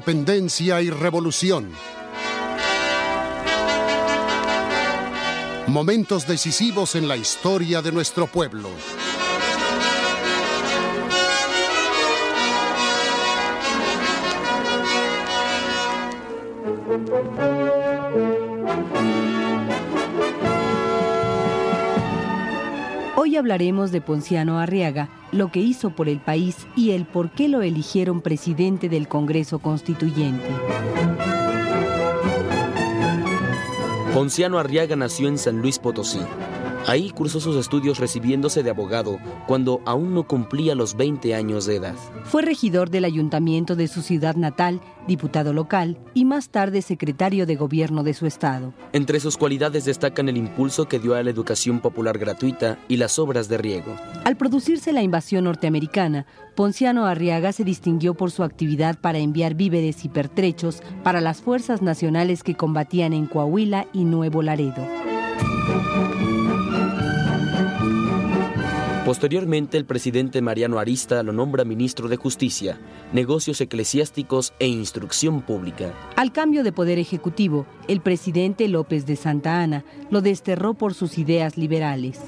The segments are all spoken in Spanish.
Independencia y revolución. Momentos decisivos en la historia de nuestro pueblo. Hoy hablaremos de Ponciano Arriaga, lo que hizo por el país y el por qué lo eligieron presidente del Congreso Constituyente. Ponciano Arriaga nació en San Luis Potosí. Ahí cursó sus estudios recibiéndose de abogado cuando aún no cumplía los 20 años de edad. Fue regidor del ayuntamiento de su ciudad natal, diputado local y más tarde secretario de gobierno de su estado. Entre sus cualidades destacan el impulso que dio a la educación popular gratuita y las obras de riego. Al producirse la invasión norteamericana, Ponciano Arriaga se distinguió por su actividad para enviar víveres y pertrechos para las fuerzas nacionales que combatían en Coahuila y Nuevo Laredo. Posteriormente, el presidente Mariano Arista lo nombra ministro de Justicia, Negocios Eclesiásticos e Instrucción Pública. Al cambio de poder ejecutivo, el presidente López de Santa Ana lo desterró por sus ideas liberales.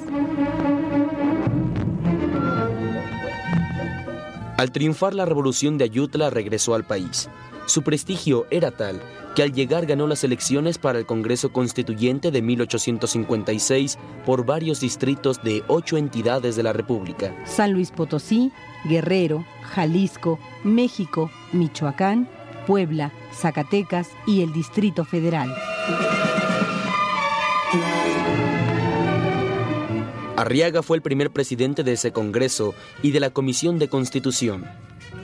Al triunfar la revolución de Ayutla, regresó al país. Su prestigio era tal que al llegar ganó las elecciones para el Congreso Constituyente de 1856 por varios distritos de ocho entidades de la República. San Luis Potosí, Guerrero, Jalisco, México, Michoacán, Puebla, Zacatecas y el Distrito Federal. Arriaga fue el primer presidente de ese Congreso y de la Comisión de Constitución.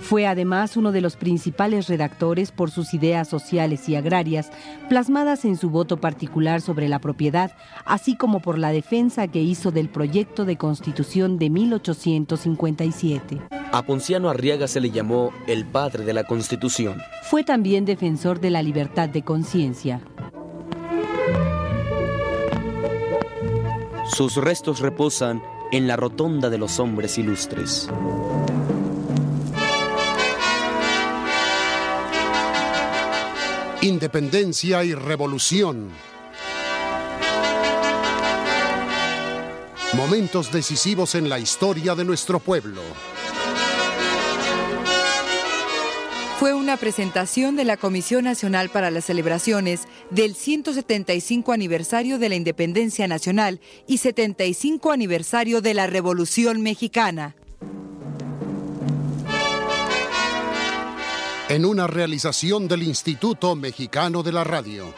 Fue además uno de los principales redactores por sus ideas sociales y agrarias, plasmadas en su voto particular sobre la propiedad, así como por la defensa que hizo del proyecto de constitución de 1857. A Ponciano Arriaga se le llamó el padre de la Constitución. Fue también defensor de la libertad de conciencia. Sus restos reposan en la rotonda de los hombres ilustres. Independencia y revolución. Momentos decisivos en la historia de nuestro pueblo. Fue una presentación de la Comisión Nacional para las Celebraciones del 175 aniversario de la Independencia Nacional y 75 aniversario de la Revolución Mexicana. En una realización del Instituto Mexicano de la Radio.